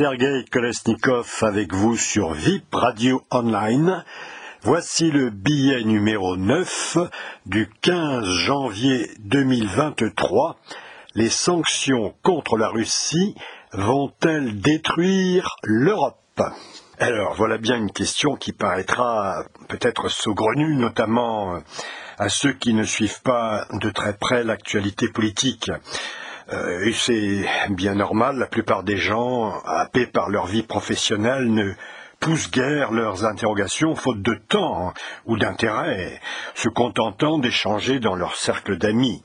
Sergei Kolesnikov avec vous sur VIP Radio Online. Voici le billet numéro 9 du 15 janvier 2023. Les sanctions contre la Russie vont-elles détruire l'Europe? Alors voilà bien une question qui paraîtra peut-être saugrenue, notamment à ceux qui ne suivent pas de très près l'actualité politique. Euh, et c'est bien normal, la plupart des gens, happés par leur vie professionnelle, ne poussent guère leurs interrogations faute de temps ou d'intérêt, se contentant d'échanger dans leur cercle d'amis.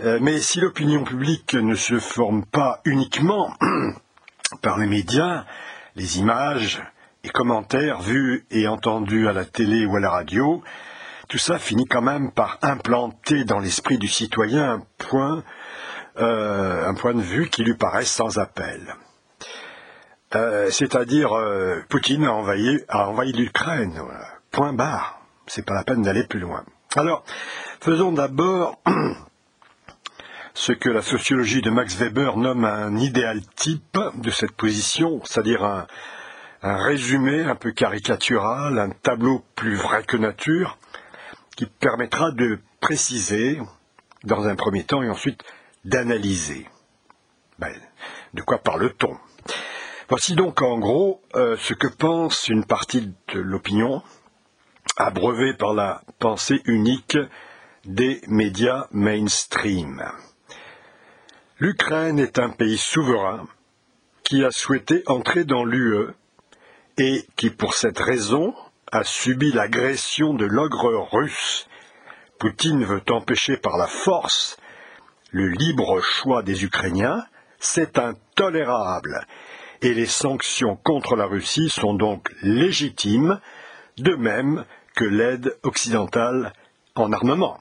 Euh, mais si l'opinion publique ne se forme pas uniquement par les médias, les images et commentaires vus et entendus à la télé ou à la radio, tout ça finit quand même par implanter dans l'esprit du citoyen un point euh, un point de vue qui lui paraît sans appel. Euh, c'est-à-dire, euh, Poutine a envahi, l'Ukraine. Point barre. C'est pas la peine d'aller plus loin. Alors, faisons d'abord ce que la sociologie de Max Weber nomme un idéal type de cette position, c'est-à-dire un résumé un peu caricatural, un tableau plus vrai que nature, qui permettra de préciser, dans un premier temps, et ensuite d'analyser. Ben, de quoi parle-t-on? Voici donc en gros euh, ce que pense une partie de l'opinion, abreuvée par la pensée unique des médias mainstream. L'Ukraine est un pays souverain qui a souhaité entrer dans l'UE et qui, pour cette raison, a subi l'agression de l'ogre russe. Poutine veut empêcher par la force le libre choix des Ukrainiens, c'est intolérable. Et les sanctions contre la Russie sont donc légitimes, de même que l'aide occidentale en armement.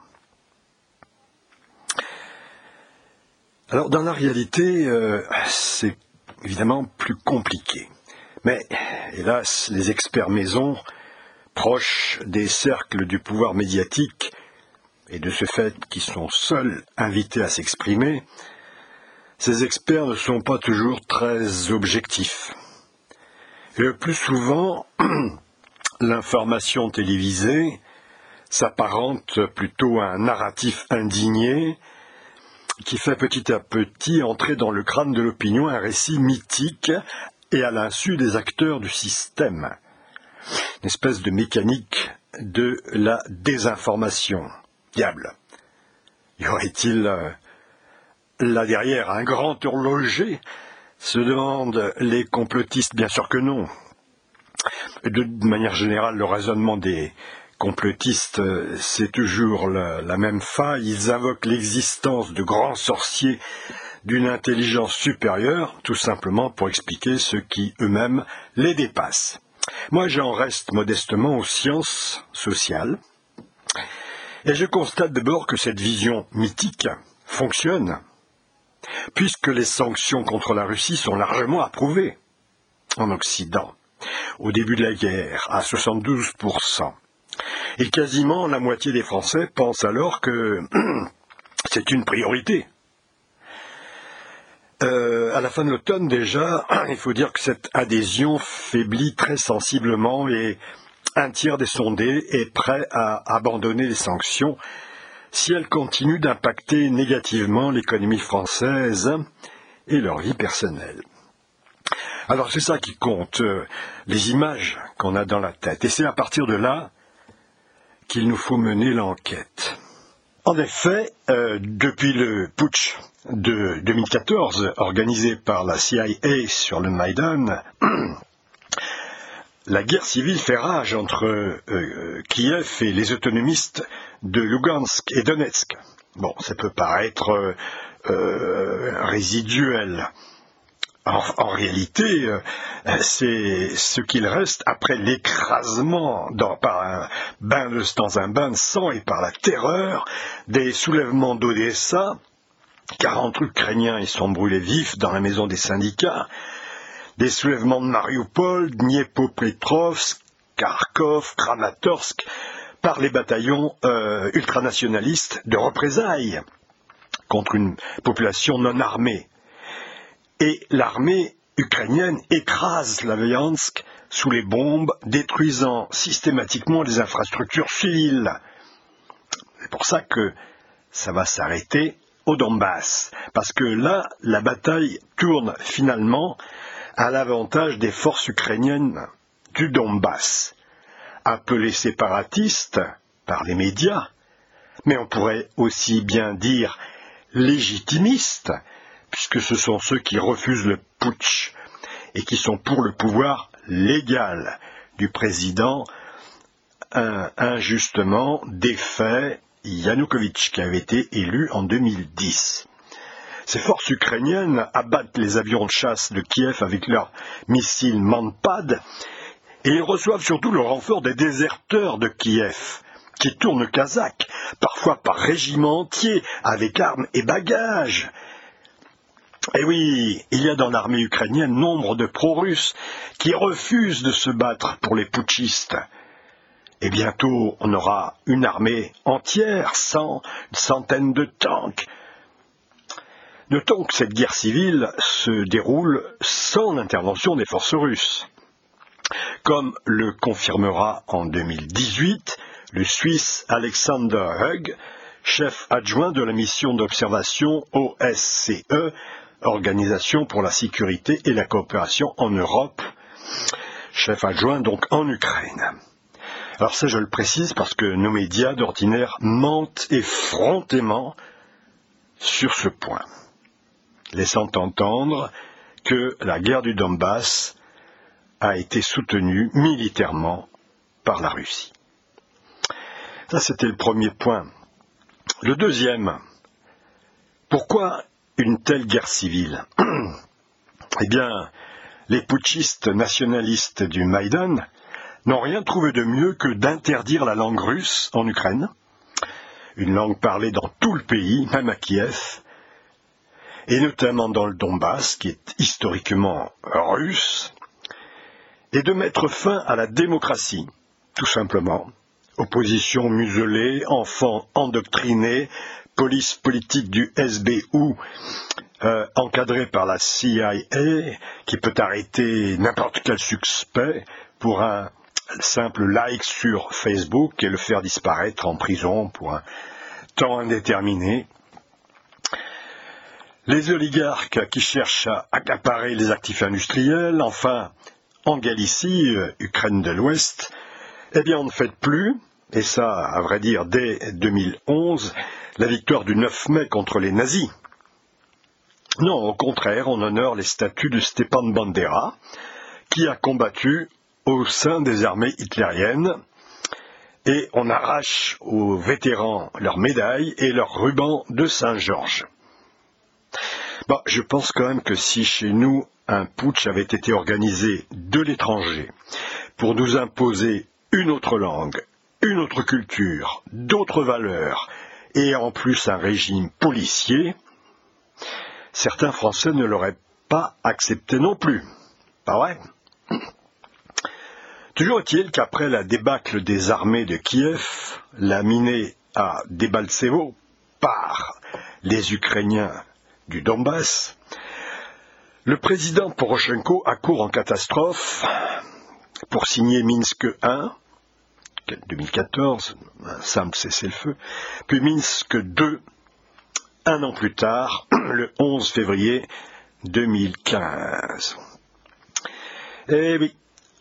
Alors dans la réalité, euh, c'est évidemment plus compliqué. Mais hélas, les experts maison, proches des cercles du pouvoir médiatique, et de ce fait qui sont seuls invités à s'exprimer, ces experts ne sont pas toujours très objectifs. Et le plus souvent, l'information télévisée s'apparente plutôt à un narratif indigné qui fait petit à petit entrer dans le crâne de l'opinion un récit mythique et à l'insu des acteurs du système. Une espèce de mécanique de la désinformation. Diable. Y aurait-il euh, là derrière un grand horloger? Se demandent les complotistes. Bien sûr que non. De manière générale, le raisonnement des complotistes, euh, c'est toujours la, même faille. Ils invoquent l'existence de grands sorciers d'une intelligence supérieure, tout simplement pour expliquer ce qui eux-mêmes les dépasse. Moi, j'en reste modestement aux sciences sociales, et je constate d'abord que cette vision mythique fonctionne, puisque les sanctions contre la Russie sont largement approuvées en Occident, au début de la guerre, à 72%. Et quasiment la moitié des Français pensent alors que c'est une priorité. Euh, à la fin de l'automne déjà, il faut dire que cette adhésion faiblit très sensiblement et un tiers des sondés est prêt à abandonner les sanctions si elles continuent d'impacter négativement l'économie française et leur vie personnelle. Alors c'est ça qui compte, euh, les images qu'on a dans la tête. Et c'est à partir de là qu'il nous faut mener l'enquête. En effet, euh, depuis le putsch de 2014 organisé par la CIA sur le Maïdan, la guerre civile fait rage entre euh, Kiev et les autonomistes de Lugansk et Donetsk. Bon, ça peut paraître euh, euh résiduel. En, réalité, euh, c'est ce qu'il reste après l'écrasement par un bain de, dans un bain de sang et par la terreur des soulèvements d'Odessa. 40 Ukrainiens y sont brûlés vifs dans la maison des syndicats des soulèvements de Mariupol, Dniepopetrovsk, Kharkov, Kramatorsk, par les bataillons euh, ultranationalistes de représailles contre une population non armée. Et l'armée ukrainienne écrase Slaviansk sous les bombes, détruisant systématiquement les infrastructures civiles. C'est pour ça que ça va s'arrêter au Donbass, parce que là, la bataille tourne finalement à l'avantage des forces ukrainiennes du Donbass, appelées séparatistes par les médias, mais on pourrait aussi bien dire légitimistes, puisque ce sont ceux qui refusent le putsch et qui sont pour le pouvoir légal du président injustement défait Yanukovych, qui avait été élu en 2010. Ces forces ukrainiennes abattent les avions de chasse de Kiev avec leurs missiles Manpad et ils reçoivent surtout le renfort des déserteurs de Kiev, qui tournent kazakh, parfois par régiment entier, avec armes et bagages. Et oui, il y a dans l'armée ukrainienne nombre de pro-russes qui refusent de se battre pour les putschistes. Et bientôt, on aura une armée entière, cent, une centaine de tanks. Notons que cette guerre civile se déroule sans l'intervention des forces russes. Comme le confirmera en 2018 le Suisse Alexander Hug, chef adjoint de la mission d'observation OSCE, Organisation pour la sécurité et la coopération en Europe, chef adjoint donc en Ukraine. Alors ça, je le précise parce que nos médias d'ordinaire mentent effrontément sur ce point, laissant entendre que la guerre du Donbass a été soutenue militairement par la Russie. Ça, c'était le premier point. Le deuxième, pourquoi une telle guerre civile Eh bien, les putschistes nationalistes du Maïdan n'ont rien trouvé de mieux que d'interdire la langue russe en Ukraine, une langue parlée dans tout le pays, même à Kiev, et notamment dans le Donbass, qui est historiquement russe, et de mettre fin à la démocratie, tout simplement. Opposition muselée, enfants endoctrinés, police politique du SBU euh, encadrée par la CIA qui peut arrêter n'importe quel suspect pour un simple like sur Facebook et le faire disparaître en prison pour un temps indéterminé. Les oligarques qui cherchent à accaparer les actifs industriels, enfin, en Galicie, euh, Ukraine de l'Ouest, eh bien on ne fait plus, et ça, à vrai dire, dès 2011, la victoire du 9 mai contre les nazis. Non, au contraire, on honore les statuts de Stepan Bandera, qui a combattu au sein des armées hitlériennes et on arrache aux vétérans leurs médailles et leurs rubans de Saint-Georges. Je pense quand même que si chez nous un putsch avait été organisé de l'étranger pour nous imposer une autre langue, une autre culture, d'autres valeurs, et en plus un régime policier, certains Français ne l'auraient pas accepté non plus. Pas vrai? Toujours est-il qu'après la débâcle des armées de Kiev, la minée à Debaltsevo par les Ukrainiens du Donbass, le président Poroshenko accourt en catastrophe pour signer Minsk I, 2014, un simple cessez-le-feu, puis Minsk II, un an plus tard, le 11 février 2015. Eh oui,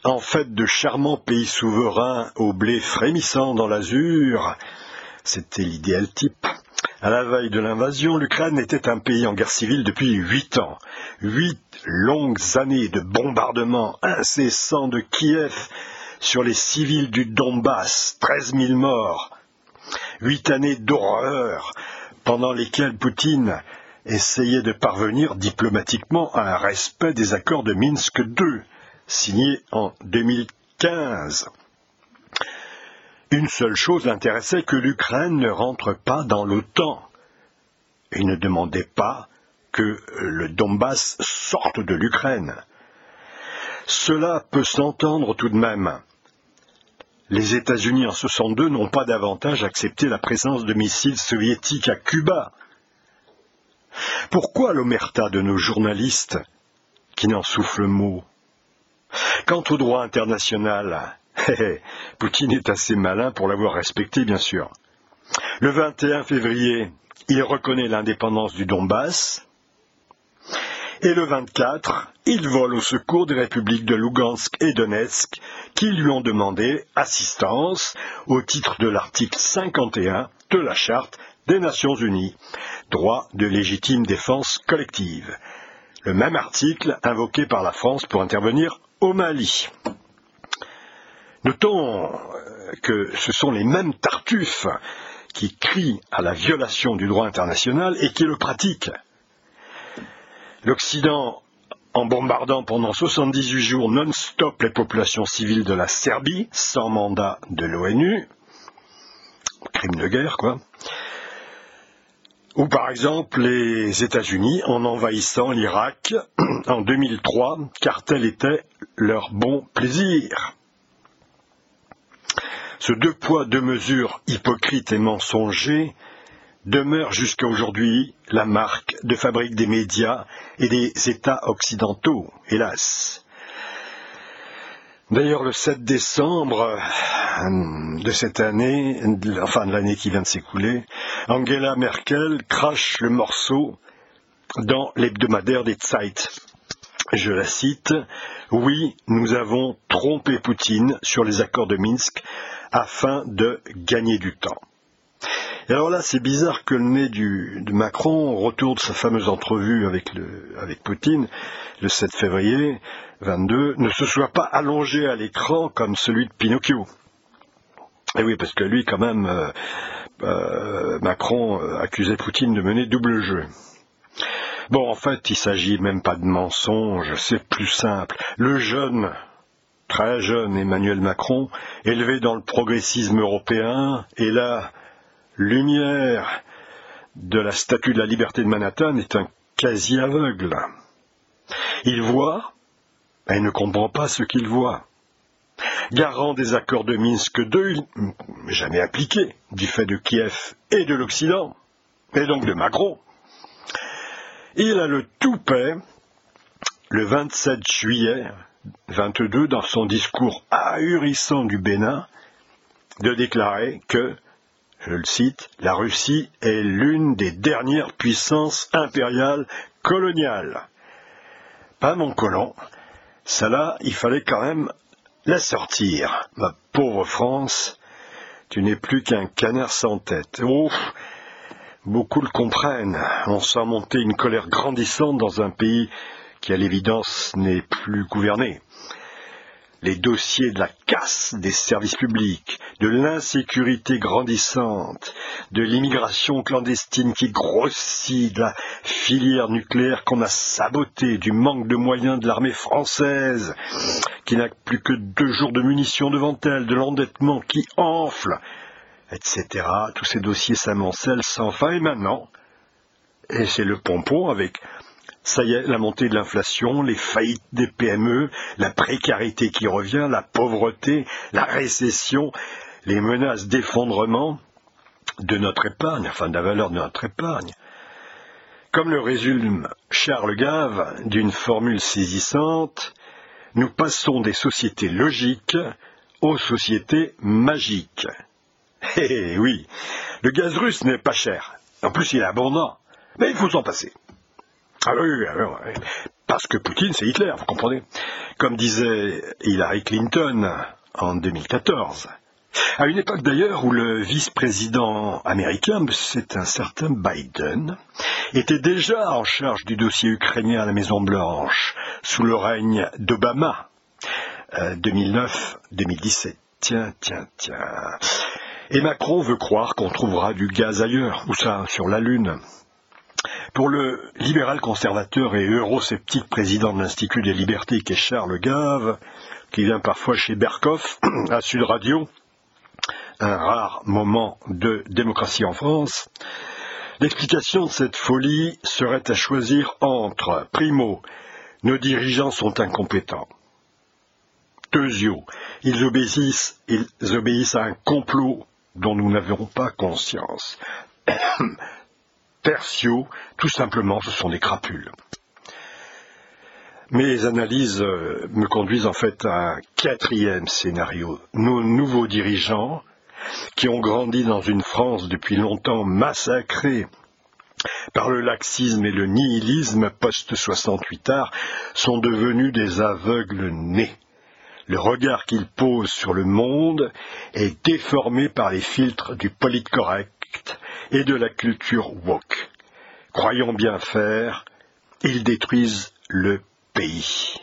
en fait de charmants pays souverains au blé frémissant dans l'azur, c'était l'idéal type. À la veille de l'invasion, l'Ukraine était un pays en guerre civile depuis huit ans. Huit longues années de bombardements incessants de Kiev sur les civils du Donbass, treize mille morts. Huit années d'horreur pendant lesquelles Poutine essayait de parvenir diplomatiquement à un respect des accords de Minsk II signé en 2015. Une seule chose l'intéressait, que l'Ukraine ne rentre pas dans l'OTAN. Il ne demandait pas que le Donbass sorte de l'Ukraine. Cela peut s'entendre tout de même. Les États-Unis en 62 n'ont pas davantage accepté la présence de missiles soviétiques à Cuba. Pourquoi l'omerta de nos journalistes qui n'en souffle mot? Quant au droit international, Poutine est assez malin pour l'avoir respecté, bien sûr. Le 21 février, il reconnaît l'indépendance du Donbass. Et le 24, il vole au secours des républiques de Lugansk et Donetsk qui lui ont demandé assistance au titre de l'article 51 de la Charte des Nations Unies, droit de légitime défense collective. Le même article invoqué par la France pour intervenir au Mali. Notons euh, que ce sont les mêmes tartuffes qui crient à la violation du droit international et qui le pratiquent. L'Occident, en bombardant pendant 78 jours non-stop les populations civiles de la Serbie, sans mandat de l'ONU, crime de guerre, quoi, ou par exemple les États-Unis en envahissant l'Irak en 2003, car tel était leur bon plaisir. Ce deux poids, deux mesures hypocrite et mensonger demeure jusqu'à aujourd'hui la marque de fabrique des médias et des États occidentaux, hélas. D'ailleurs, le 7 décembre euh, de cette année, enfin de l'année qui vient de s'écouler, Angela Merkel crache le morceau dans l'hebdomadaire des Zeit. Je la cite, Oui, nous avons trompé Poutine sur les accords de Minsk afin de gagner du temps. Et alors là, c'est bizarre que le nez de Macron, au retour de sa fameuse entrevue avec, le, avec Poutine, le 7 février 22, ne se soit pas allongé à l'écran comme celui de Pinocchio. Et oui, parce que lui, quand même, euh, euh, Macron euh, accusait Poutine de mener double jeu. Bon, en fait, il s'agit même pas de mensonge, c'est plus simple. Le jeune très jeune Emmanuel Macron, élevé dans le progressisme européen, et la lumière de la statue de la liberté de Manhattan est un quasi aveugle. Il voit, mais ne comprend pas ce qu'il voit. Garant des accords de Minsk II, jamais appliqués, du fait de Kiev et de l'Occident, et donc de Macron, il a le toupet, le 27 juillet 22 dans son discours ahurissant du Bénin de déclarer que, je le cite, la Russie est l'une des dernières puissances impériales coloniales. Pas mon colon, ça là, il fallait quand même la sortir. Ma pauvre France, tu n'es plus qu'un canard sans tête. Ouf, beaucoup le comprennent. On sent monter une colère grandissante dans un pays qui à l'évidence n'est plus gouverné. Les dossiers de la casse des services publics, de l'insécurité grandissante, de l'immigration clandestine qui grossit, de la filière nucléaire qu'on a sabotée, du manque de moyens de l'armée française, qui n'a plus que deux jours de munitions devant elle, de l'endettement qui enfle, etc. Tous ces dossiers s'amoncellent sans fin et maintenant, et c'est le pompon avec ça y est, la montée de l'inflation, les faillites des PME, la précarité qui revient, la pauvreté, la récession, les menaces d'effondrement de notre épargne, enfin de la valeur de notre épargne. Comme le résume Charles Gave d'une formule saisissante, nous passons des sociétés logiques aux sociétés magiques. Eh oui, le gaz russe n'est pas cher. En plus, il est abondant. Mais il faut s'en passer. Ah oui, oui, parce que Poutine, c'est Hitler, vous comprenez Comme disait Hillary Clinton en 2014. À une époque d'ailleurs où le vice-président américain, c'est un certain Biden, était déjà en charge du dossier ukrainien à la Maison-Blanche, sous le règne d'Obama, 2009-2017. Euh, tiens, tiens, tiens. Et Macron veut croire qu'on trouvera du gaz ailleurs, ou ça, sur la Lune? Pour le libéral conservateur et eurosceptique président de l'Institut des libertés qu'est Charles Gave, qui vient parfois chez Berkoff à Sud Radio, un rare moment de démocratie en France, l'explication de cette folie serait à choisir entre, primo, nos dirigeants sont incompétents. Deuxio, ils obéissent, ils obéissent à un complot dont nous n'avons pas conscience. tertio, tout simplement, ce sont des crapules. Mes analyses euh, me conduisent en fait à un quatrième scénario. Nos nouveaux dirigeants, qui ont grandi dans une France depuis longtemps massacrée par le laxisme et le nihilisme post-68 art, sont devenus des aveugles nés. Le regard qu'ils posent sur le monde est déformé par les filtres du politcorrect et de la culture woke. Croyant bien faire, ils détruisent le pays.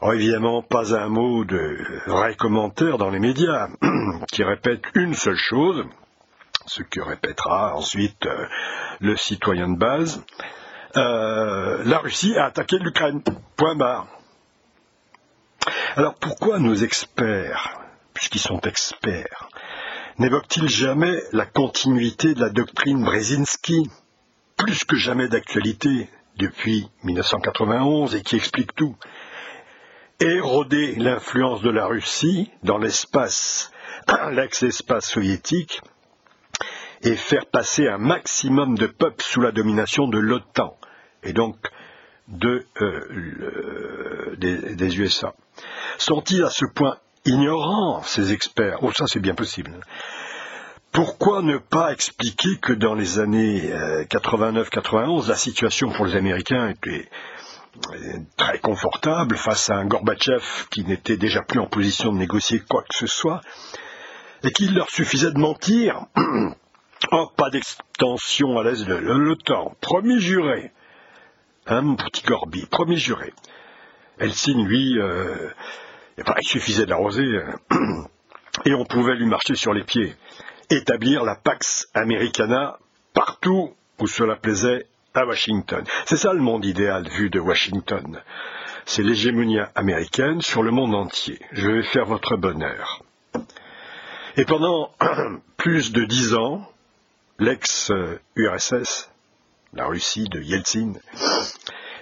Oh, évidemment, pas un mot de vrai commentaire dans les médias qui répètent une seule chose, ce que répétera ensuite euh, le citoyen de base. Euh, la Russie a attaqué l'Ukraine. Point barre. Alors pourquoi nos experts, puisqu'ils sont experts, n'évoquent-ils jamais la continuité de la doctrine Brzezinski, plus que jamais d'actualité depuis 1991 et qui explique tout? Éroder l'influence de la Russie dans l'espace, l'ex-espace soviétique, et faire passer un maximum de peuples sous la domination de l'OTAN, et donc euh, des, des, USA. Sont-ils à ce point ignorants, ces experts Oh, ça c'est bien possible. Pourquoi ne pas expliquer que dans les années 89-91, euh, la situation pour les Américains était euh, très confortable face à un Gorbatchev qui n'était déjà plus en position de négocier quoi que ce soit, et qu'il leur suffisait de mentir. oh, pas d'extension à l'est de l'OTAN, promis juré. Hein, mon petit Gorbi, promis juré. Eltsine, lui, euh, il suffisait de l'arroser, et on pouvait lui marcher sur les pieds établir la Pax Americana partout où cela plaisait à Washington. C'est ça le monde idéal vu de Washington. C'est l'hégémonie américaine sur le monde entier. Je vais faire votre bonheur. Et pendant plus de dix ans, l'ex-URSS, la Russie de Yeltsin,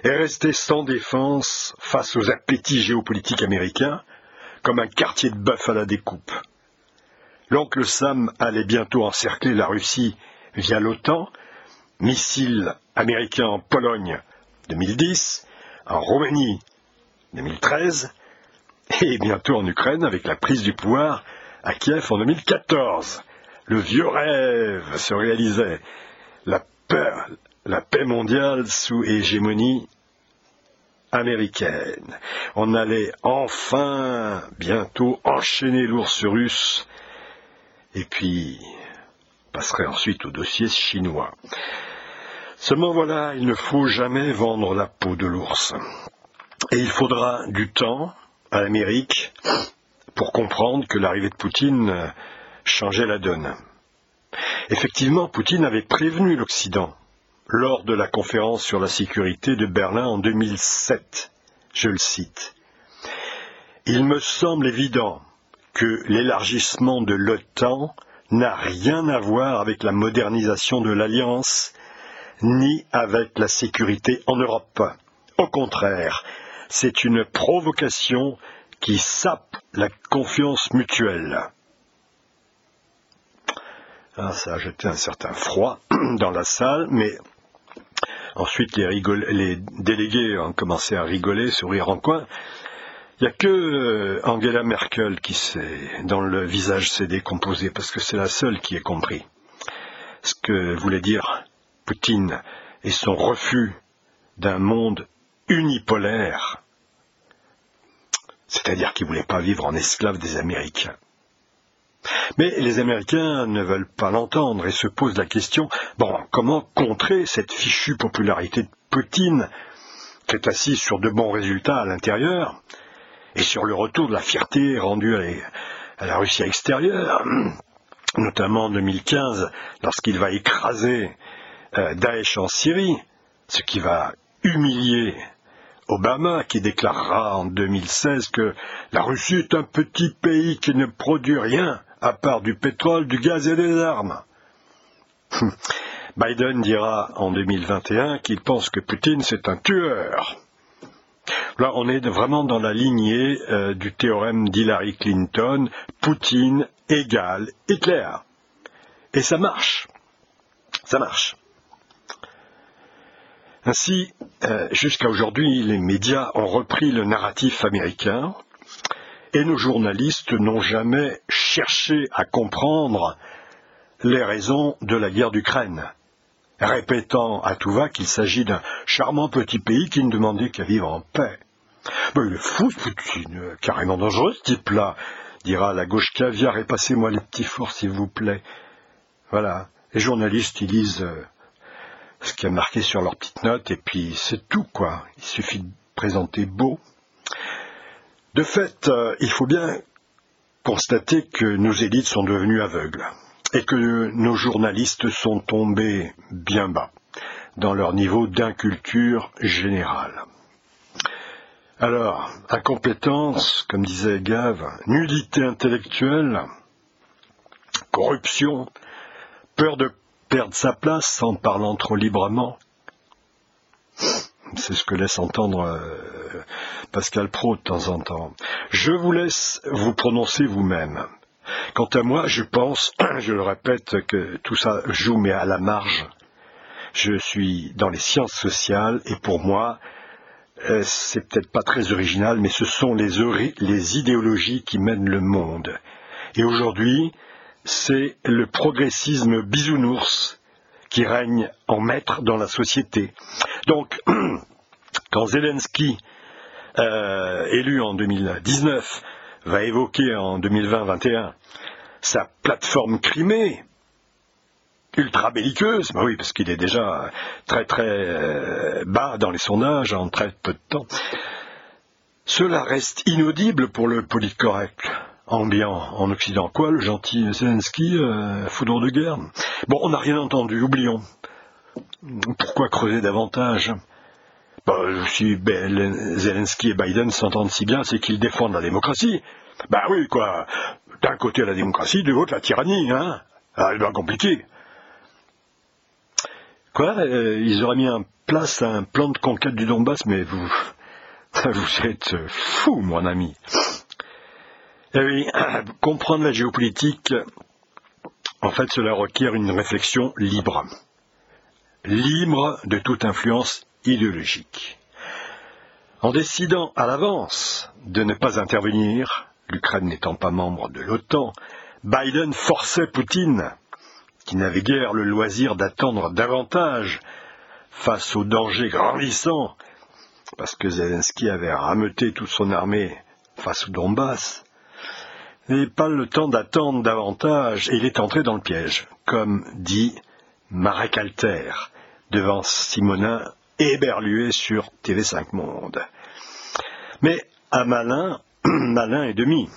est restée sans défense face aux appétits géopolitiques américains, comme un quartier de bœuf à la découpe. L'oncle Sam allait bientôt encercler la Russie via l'OTAN, missiles américains en Pologne 2010, en Roumanie 2013, et bientôt en Ukraine avec la prise du pouvoir à Kiev en 2014. Le vieux rêve se réalisait. La paix, la paix mondiale sous hégémonie américaine. On allait enfin bientôt enchaîner l'ours russe et puis passerait ensuite au dossier chinois. Seulement voilà, il ne faut jamais vendre la peau de l'ours. Et il faudra du temps à l'Amérique pour comprendre que l'arrivée de Poutine changeait la donne. Effectivement, Poutine avait prévenu l'Occident lors de la conférence sur la sécurité de Berlin en 2007. Je le cite. Il me semble évident que l'élargissement de l'OTAN n'a rien à voir avec la modernisation de l'Alliance, ni avec la sécurité en Europe. Au contraire, c'est une provocation qui sape la confiance mutuelle. Ah, ça a jeté un certain froid dans la salle, mais ensuite les, délégués ont commencé à rigoler, sourire en coin. Il n'y a que euh, Angela Merkel qui s'est, dans le visage s'est décomposé, parce que c'est la seule qui ait compris ce que voulait dire Poutine et son refus d'un monde unipolaire, c'est-à-dire qu'il ne voulait pas vivre en esclave des Américains. Mais les Américains ne veulent pas l'entendre et se posent la question, bon, comment contrer cette fichue popularité de Poutine, qui est assise sur de bons résultats à l'intérieur, et sur le retour de la fierté rendue à, la Russie extérieure, notamment en 2015, lorsqu'il va écraser euh, Daesh en Syrie, ce qui va humilier Obama, qui déclarera en 2016 que la Russie est un petit pays qui ne produit rien à part du pétrole, du gaz et des armes. Biden dira en 2021 qu'il pense que Poutine c'est un tueur. Là, on est vraiment dans la lignée euh, du théorème d'Hillary Clinton, Poutine égale Hitler. Et ça marche. Ça marche. Ainsi, euh, jusqu'à aujourd'hui, les médias ont repris le narratif américain et nos journalistes n'ont jamais cherché à comprendre les raisons de la guerre d'Ukraine, répétant à tout va qu'il s'agit d'un charmant petit pays qui ne demandait qu'à vivre en paix. Il est fou, Poutine, carrément dangereux ce type-là, dira la gauche caviar et passez-moi les petits forts s'il vous plaît. Voilà. Les journalistes, ils lisent euh, ce qui est marqué sur leurs petites notes, et puis c'est tout, quoi. Il suffit de présenter beau. De fait, euh, il faut bien constater que nos élites sont devenues aveugles, et que nos journalistes sont tombés bien bas dans leur niveau d'inculture générale. Alors, incompétence, comme disait Gave, nudité intellectuelle, corruption, peur de perdre sa place en parlant trop librement. C'est ce que laisse entendre euh, Pascal Pro de temps en temps. Je vous laisse vous prononcer vous-même. Quant à moi, je pense, je le répète, que tout ça joue mais à la marge. Je suis dans les sciences sociales et pour moi, euh, c'est peut-être pas très original, mais ce sont les, les idéologies qui mènent le monde. Et aujourd'hui, c'est le progressisme bisounours qui règne en maître dans la société. Donc, quand Zelensky, euh, élu en 2019, va évoquer en 2020-21 sa plateforme crimée, ultra belliqueuse, bah oui, parce qu'il est déjà très très euh, bas dans les sondages en très peu de temps, cela reste inaudible pour le politcorrect ambiant en Occident. Quoi, le gentil Zelensky, euh, foudre de guerre? Bon, on n'a rien entendu, oublions. Pourquoi creuser davantage? Bah, Si Zelensky et Biden s'entendent si bien, c'est qu'ils défendent la démocratie. Bah oui, quoi. D'un côté la démocratie, de l'autre la tyrannie, hein ah, bien compliqué. Quoi euh, Ils auraient mis en place un plan de conquête du Donbass, mais vous... Vous êtes fou, mon ami. Eh oui, comprendre la géopolitique, en fait, cela requiert une réflexion libre. Libre de toute influence idéologique. En décidant à l'avance de ne pas intervenir, l'Ukraine n'étant pas membre de l'OTAN, Biden forçait Poutine, qui n'avait guère le loisir d'attendre davantage face aux dangers grandissants, parce que Zelensky avait rameuté toute son armée face au Donbass, n'avait pas le temps d'attendre davantage et il est entré dans le piège, comme dit Marek Alter devant Simonin éberlué sur TV5 Monde. Mais à malin, malin et demi.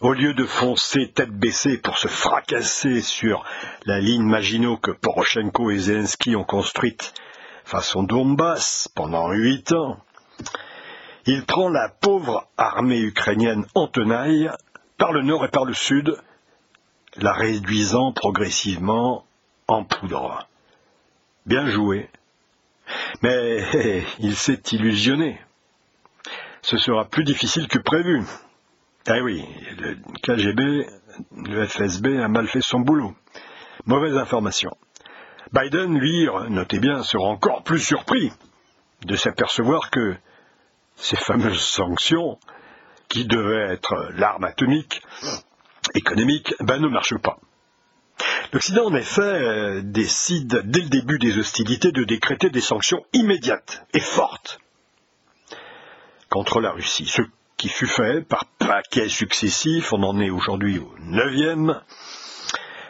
Au lieu de foncer tête baissée pour se fracasser sur la ligne Maginot que Poroshenko et Zelensky ont construite façon Donbass pendant huit ans, il prend la pauvre armée ukrainienne en tenaille par le nord et par le sud, la réduisant progressivement en poudre. Bien joué. Mais il s'est illusionné. Ce sera plus difficile que prévu. Ah oui, le KGB, le FSB a mal fait son boulot. Mauvaise information. Biden, lui, notez bien, sera encore plus surpris de s'apercevoir que ces fameuses sanctions qui devait être l'arme atomique économique, ben, ne marche pas. L'Occident, en effet, euh, décide dès le début des hostilités de décréter des sanctions immédiates et fortes contre la Russie, ce qui fut fait par paquets successifs, on en est aujourd'hui au neuvième,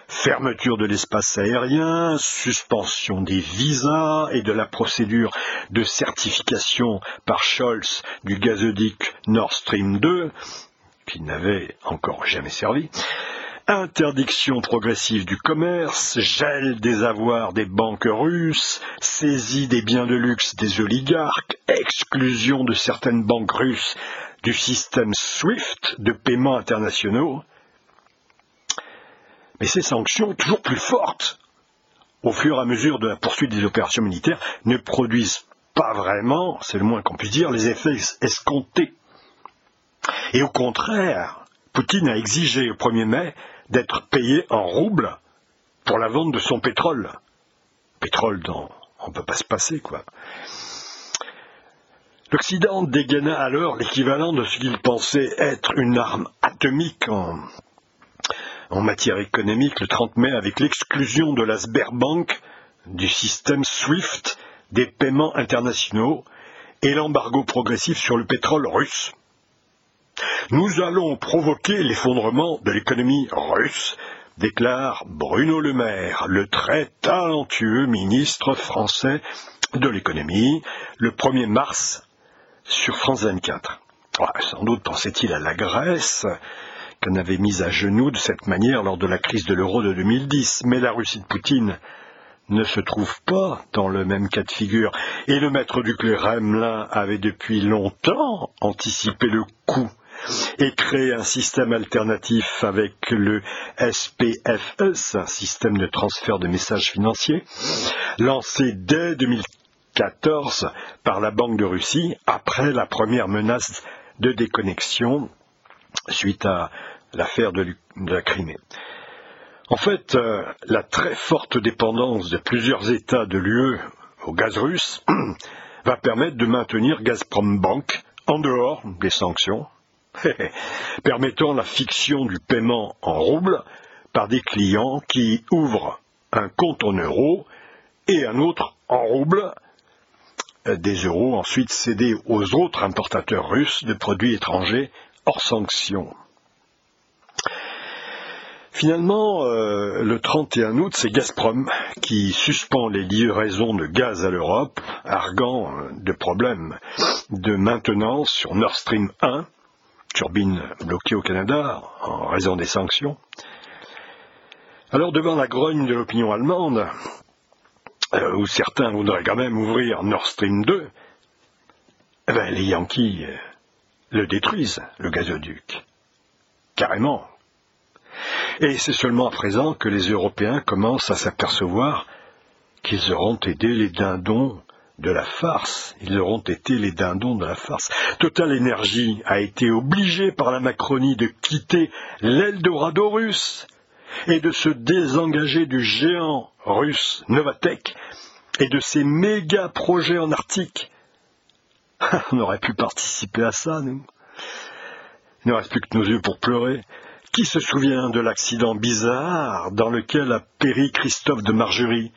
fermeture de l'espace aérien, suspension des visas et de la procédure de certification par Scholz du gazoduc Nord Stream 2, qui n'avait encore jamais servi, interdiction progressive du commerce, gel des avoirs des banques russes, saisie des biens de luxe des oligarques, exclusion de certaines banques russes du système SWIFT de paiement internationaux, mais ces sanctions, toujours plus fortes, au fur et à mesure de la poursuite des opérations militaires, ne produisent pas vraiment, c'est le moins qu'on puisse dire, les effets escomptés. Et au contraire, Poutine a exigé au 1er mai d'être payé en roubles pour la vente de son pétrole. Pétrole On ne peut pas se passer, quoi. L'Occident dégaina alors l'équivalent de ce qu'il pensait être une arme atomique en, en matière économique le 30 mai avec l'exclusion de la Sberbank du système SWIFT des paiements internationaux et l'embargo progressif sur le pétrole russe. Nous allons provoquer l'effondrement de l'économie russe, déclare Bruno Le Maire, le très talentueux ministre français de l'économie, le 1er mars sur France 24. sans doute pensait-il à la Grèce, qu'on avait mise à genoux de cette manière lors de la crise de l'euro de 2010, mais la Russie de Poutine ne se trouve pas dans le même cas de figure, et le maître du Kremlin avait depuis longtemps anticipé le coup et créé un système alternatif avec le SPFS, un système de transfert de messages financiers, lancé dès 2014 par la Banque de Russie après la première menace de déconnexion suite à l'affaire de, la Crimée. En fait, euh, la très forte dépendance de plusieurs États de l'UE au gaz russe va permettre de maintenir Gazprom Bank en dehors des sanctions, permettant la fiction du paiement en roubles par des clients qui ouvrent un compte en euros et un autre en roubles, euh, des euros ensuite cédés aux autres importateurs russes de produits étrangers hors sanctions. Finalement, euh, le 31 août, c'est Gazprom qui suspend les livraisons de gaz à l'Europe, arguant euh, de problèmes de maintenance sur Nord Stream 1, turbine bloquée au Canada en raison des sanctions. Alors devant la grogne de l'opinion allemande, euh, où certains voudraient quand même ouvrir Nord Stream 2, eh ben, les Yankees le détruisent, le gazoduc. Carrément, et c'est seulement à présent que les Européens commencent à s'apercevoir qu'ils auront aidé les dindons de la farce. Ils auront été les dindons de la farce. Total Energy a été obligé par la Macronie de quitter l'Eldorado russe et de se désengager du géant russe Novatech et de ses méga projets en Arctique. On aurait pu participer à ça, nous. Il ne reste plus que nos yeux pour pleurer. Qui se souvient de l'accident bizarre dans lequel a péri Christophe de Margerie?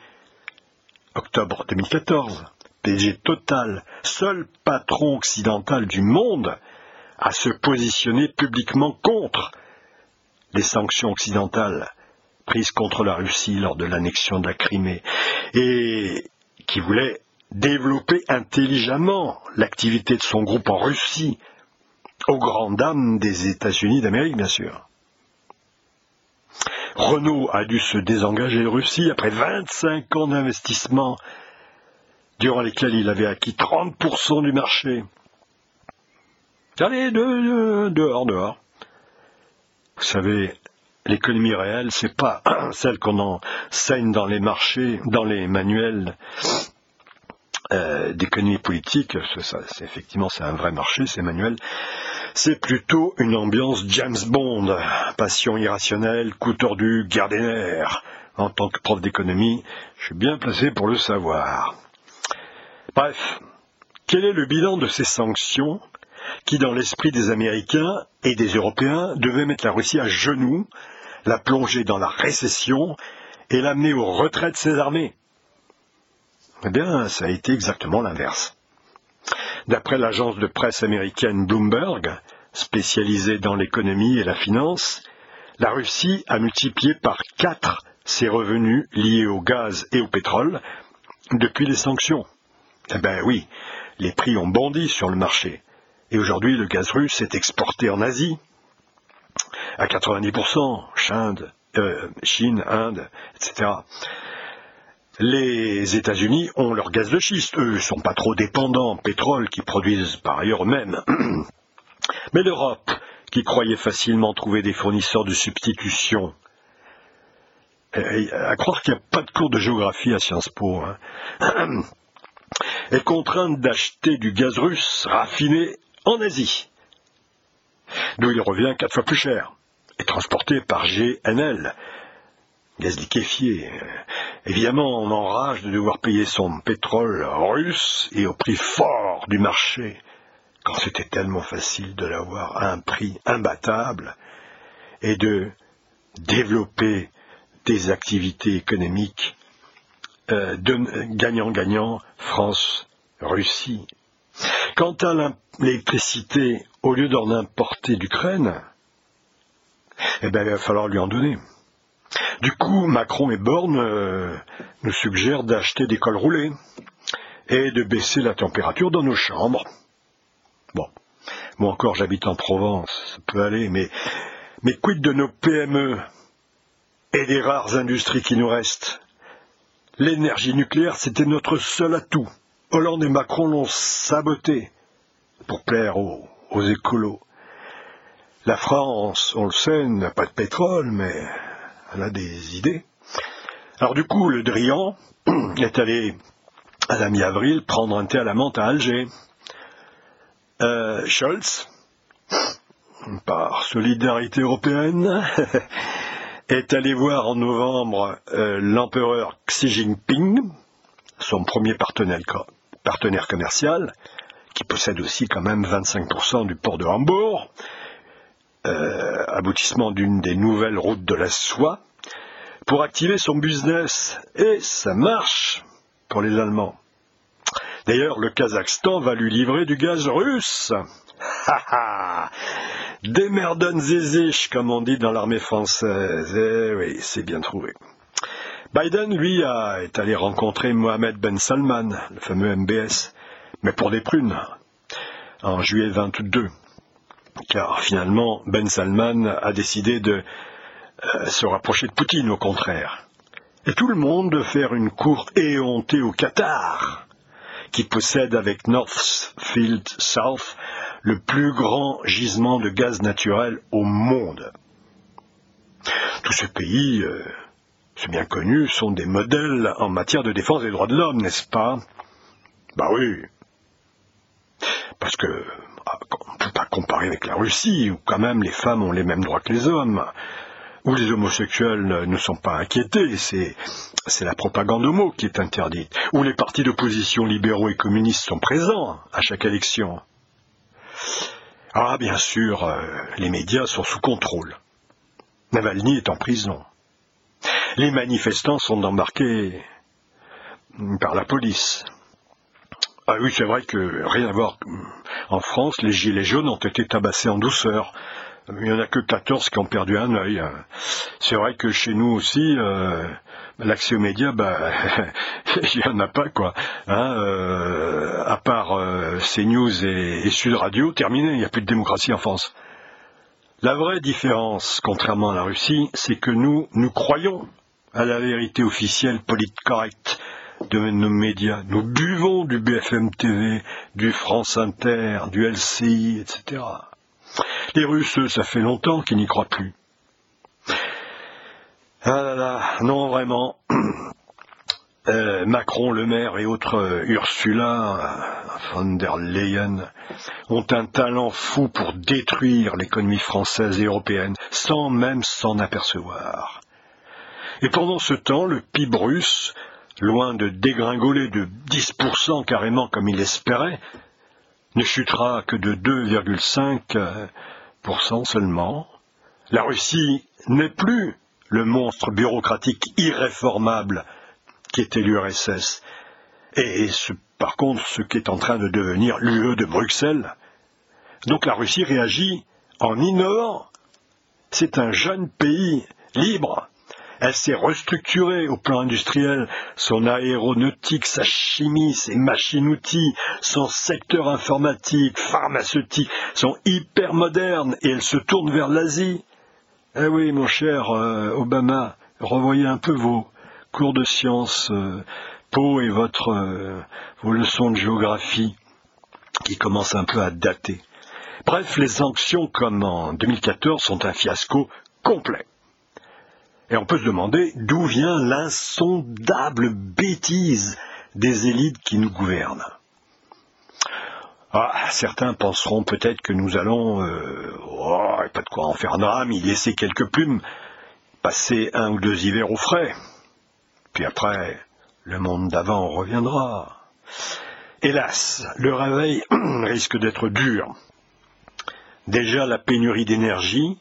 Octobre 2014. PG Total, seul patron occidental du monde à se positionner publiquement contre les sanctions occidentales prises contre la Russie lors de l'annexion de la Crimée et qui voulait développer intelligemment l'activité de son groupe en Russie, aux grandes dames des États-Unis d'Amérique, bien sûr. Renault a dû se désengager de Russie après 25 ans d'investissement, durant lesquels il avait acquis 30% du marché. Allez, dehors, dehors. Vous savez, l'économie réelle, c'est pas celle qu'on enseigne dans les marchés, dans les manuels euh, d'économie politique. C'est, effectivement, c'est un vrai marché, ces manuels. C'est plutôt une ambiance James Bond, passion irrationnelle, coup tordu, guerre des nerfs. En tant que prof d'économie, je suis bien placé pour le savoir. Bref, quel est le bilan de ces sanctions qui, dans l'esprit des Américains et des Européens, devaient mettre la Russie à genoux, la plonger dans la récession et l'amener au retrait de ses armées? Eh bien, ça a été exactement l'inverse. D'après l'agence de presse américaine Bloomberg, spécialisée dans l'économie et la finance, la Russie a multiplié par quatre ses revenus liés au gaz et au pétrole depuis les sanctions. Eh bien oui, les prix ont bondi sur le marché. Et aujourd'hui, le gaz russe est exporté en Asie à 90%, Chine, euh, Chine, Inde, etc. Les États-Unis ont leur gaz de schiste, eux, sont pas trop dépendants. En pétrole qu'ils produisent par ailleurs eux-mêmes. Mais l'Europe, qui croyait facilement trouver des fournisseurs de substitution, à croire qu'il n'y a pas de cours de géographie à Sciences Po, hein, est contrainte d'acheter du gaz russe raffiné en Asie, d'où il revient quatre fois plus cher, et transporté par GNL, gaz liquéfié, Évidemment, on enrage de devoir payer son pétrole russe et au prix fort du marché, quand c'était tellement facile de l'avoir à un prix imbattable, et de développer des activités économiques euh, gagnant-gagnant France-Russie. Quant à l'électricité, au lieu d'en importer d'Ukraine, eh bien, il va falloir lui en donner. Du coup, Macron et Borne euh, nous suggèrent d'acheter des cols roulés et de baisser la température dans nos chambres. Bon, moi encore j'habite en Provence, ça peut aller, mais, quid de nos PME et des rares industries qui nous restent? L'énergie nucléaire, c'était notre seul atout. Hollande et Macron l'ont saboté pour plaire aux, aux écolos. La France, on le sait, n'a pas de pétrole, mais elle a des idées. Alors du coup, le Drian est allé à la mi-avril prendre un thé à la menthe à Alger. Euh, Scholz, par solidarité européenne, est allé voir en novembre euh, l'empereur Xi Jinping, son premier partenaire, partenaire commercial, qui possède aussi quand même 25% du port de Hambourg, euh, aboutissement d'une des nouvelles routes de la soie, pour activer son business. Et ça marche pour les Allemands. D'ailleurs, le Kazakhstan va lui livrer du gaz russe. Des merden zézich, comme on dit dans l'armée française. Eh oui, c'est bien trouvé. Biden, lui, est allé rencontrer Mohamed Ben Salman, le fameux MBS, mais pour des prunes, en juillet 22 car finalement Ben Salman a décidé de euh, se rapprocher de Poutine au contraire. Et tout le monde de faire une cour éhontée au Qatar, qui possède avec Northfield South le plus grand gisement de gaz naturel au monde. Tous ces pays, euh, c'est bien connu, sont des modèles en matière de défense des droits de l'homme, n'est-ce pas? Bah oui. Parce que on ne peut pas comparer avec la Russie, où quand même les femmes ont les mêmes droits que les hommes, où les homosexuels ne sont pas inquiétés, c'est, la propagande homo qui est interdite, où les partis d'opposition libéraux et communistes sont présents à chaque élection. Ah, bien sûr, euh, les médias sont sous contrôle. Navalny est en prison. Les manifestants sont embarqués par la police. Ah oui, c'est vrai que rien à voir. En France, les gilets jaunes ont été tabassés en douceur. Il n'y en a que 14 qui ont perdu un œil. C'est vrai que chez nous aussi, euh, l'accès aux médias, bah, il n'y en a pas, quoi. Hein, euh, à part euh, CNews et, et Sud Radio, terminé, il n'y a plus de démocratie en France. La vraie différence, contrairement à la Russie, c'est que nous, nous croyons à la vérité officielle politique correcte de nos médias. Nous buvons du BFM TV, du France Inter, du LCI, etc. Les Russes, ça fait longtemps qu'ils n'y croient plus. Ah là là, non vraiment. Euh, Macron, Le Maire et autres euh, Ursula von der Leyen ont un talent fou pour détruire l'économie française et européenne sans même s'en apercevoir. Et pendant ce temps, le PIB russe loin de dégringoler de 10% carrément comme il espérait, ne chutera que de 2,5% seulement. La Russie n'est plus le monstre bureaucratique irréformable qui était l'URSS, et par contre ce qui est en train de devenir l'UE de Bruxelles. Donc la Russie réagit en innovant. C'est un jeune pays libre elle s'est restructurée au plan industriel, son aéronautique, sa chimie, ses machines-outils, son secteur informatique, pharmaceutique sont hyper modernes et elle se tourne vers l'Asie. Eh oui, mon cher euh, Obama, revoyez un peu vos cours de sciences euh, et votre, euh, vos leçons de géographie qui commencent un peu à dater. Bref, les sanctions comme en 2014 sont un fiasco complet. Et on peut se demander d'où vient l'insondable bêtise des élites qui nous gouvernent. Ah, certains penseront peut-être que nous allons, euh, oh, pas de quoi en faire un drame, y laisser quelques plumes, passer un ou deux hivers au frais. Puis après, le monde d'avant reviendra. Hélas, le réveil risque d'être dur. Déjà la pénurie d'énergie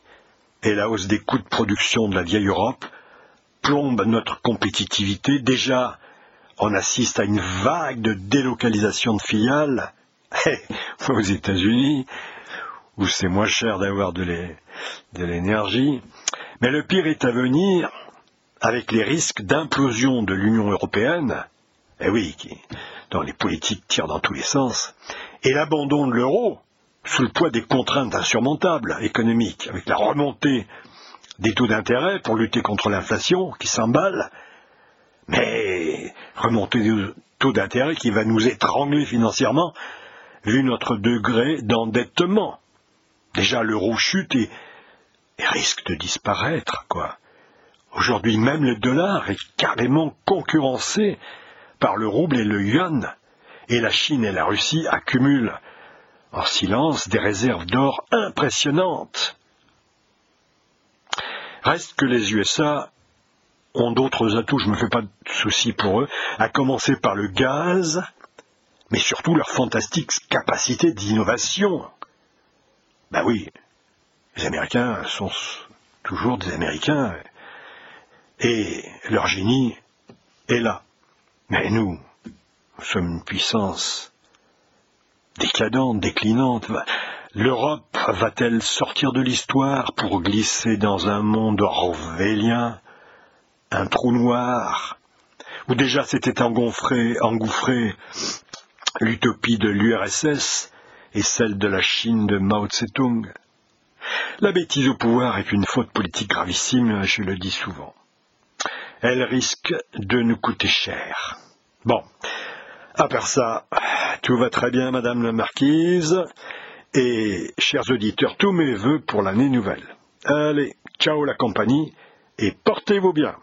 et la hausse des coûts de production de la vieille Europe plombent notre compétitivité. Déjà, on assiste à une vague de délocalisation de filiales aux États-Unis, où c'est moins cher d'avoir de l'énergie. Mais le pire est à venir avec les risques d'implosion de l'Union européenne, eh oui, qui, dont les politiques tirent dans tous les sens, et l'abandon de l'euro, sous le poids des contraintes insurmontables économiques, avec la remontée des taux d'intérêt pour lutter contre l'inflation qui s'emballe, mais remontée des taux d'intérêt qui va nous étrangler financièrement, vu notre degré d'endettement. Déjà l'euro chute et, risque de disparaître. Aujourd'hui même le dollar est carrément concurrencé par le rouble et le yuan, et la Chine et la Russie accumulent en silence des réserves d'or impressionnantes. Reste que les USA ont d'autres atouts, je ne me fais pas de soucis pour eux, à commencer par le gaz, mais surtout leur fantastique capacité d'innovation. Ben oui, les Américains sont toujours des Américains, et leur génie est là. Mais nous, nous sommes une puissance décadente, déclinante. L'Europe va-t-elle sortir de l'histoire pour glisser dans un monde orwellien, un trou noir, où déjà s'était engouffré, engouffré l'utopie de l'URSS et celle de la Chine de Mao Tse-tung La bêtise au pouvoir est une faute politique gravissime, je le dis souvent elle risque de nous coûter cher. Bon, à part ça, tout va très bien, Madame la Marquise, et chers auditeurs, tous mes voeux pour l'année nouvelle. Allez, ciao la compagnie, et portez-vous bien.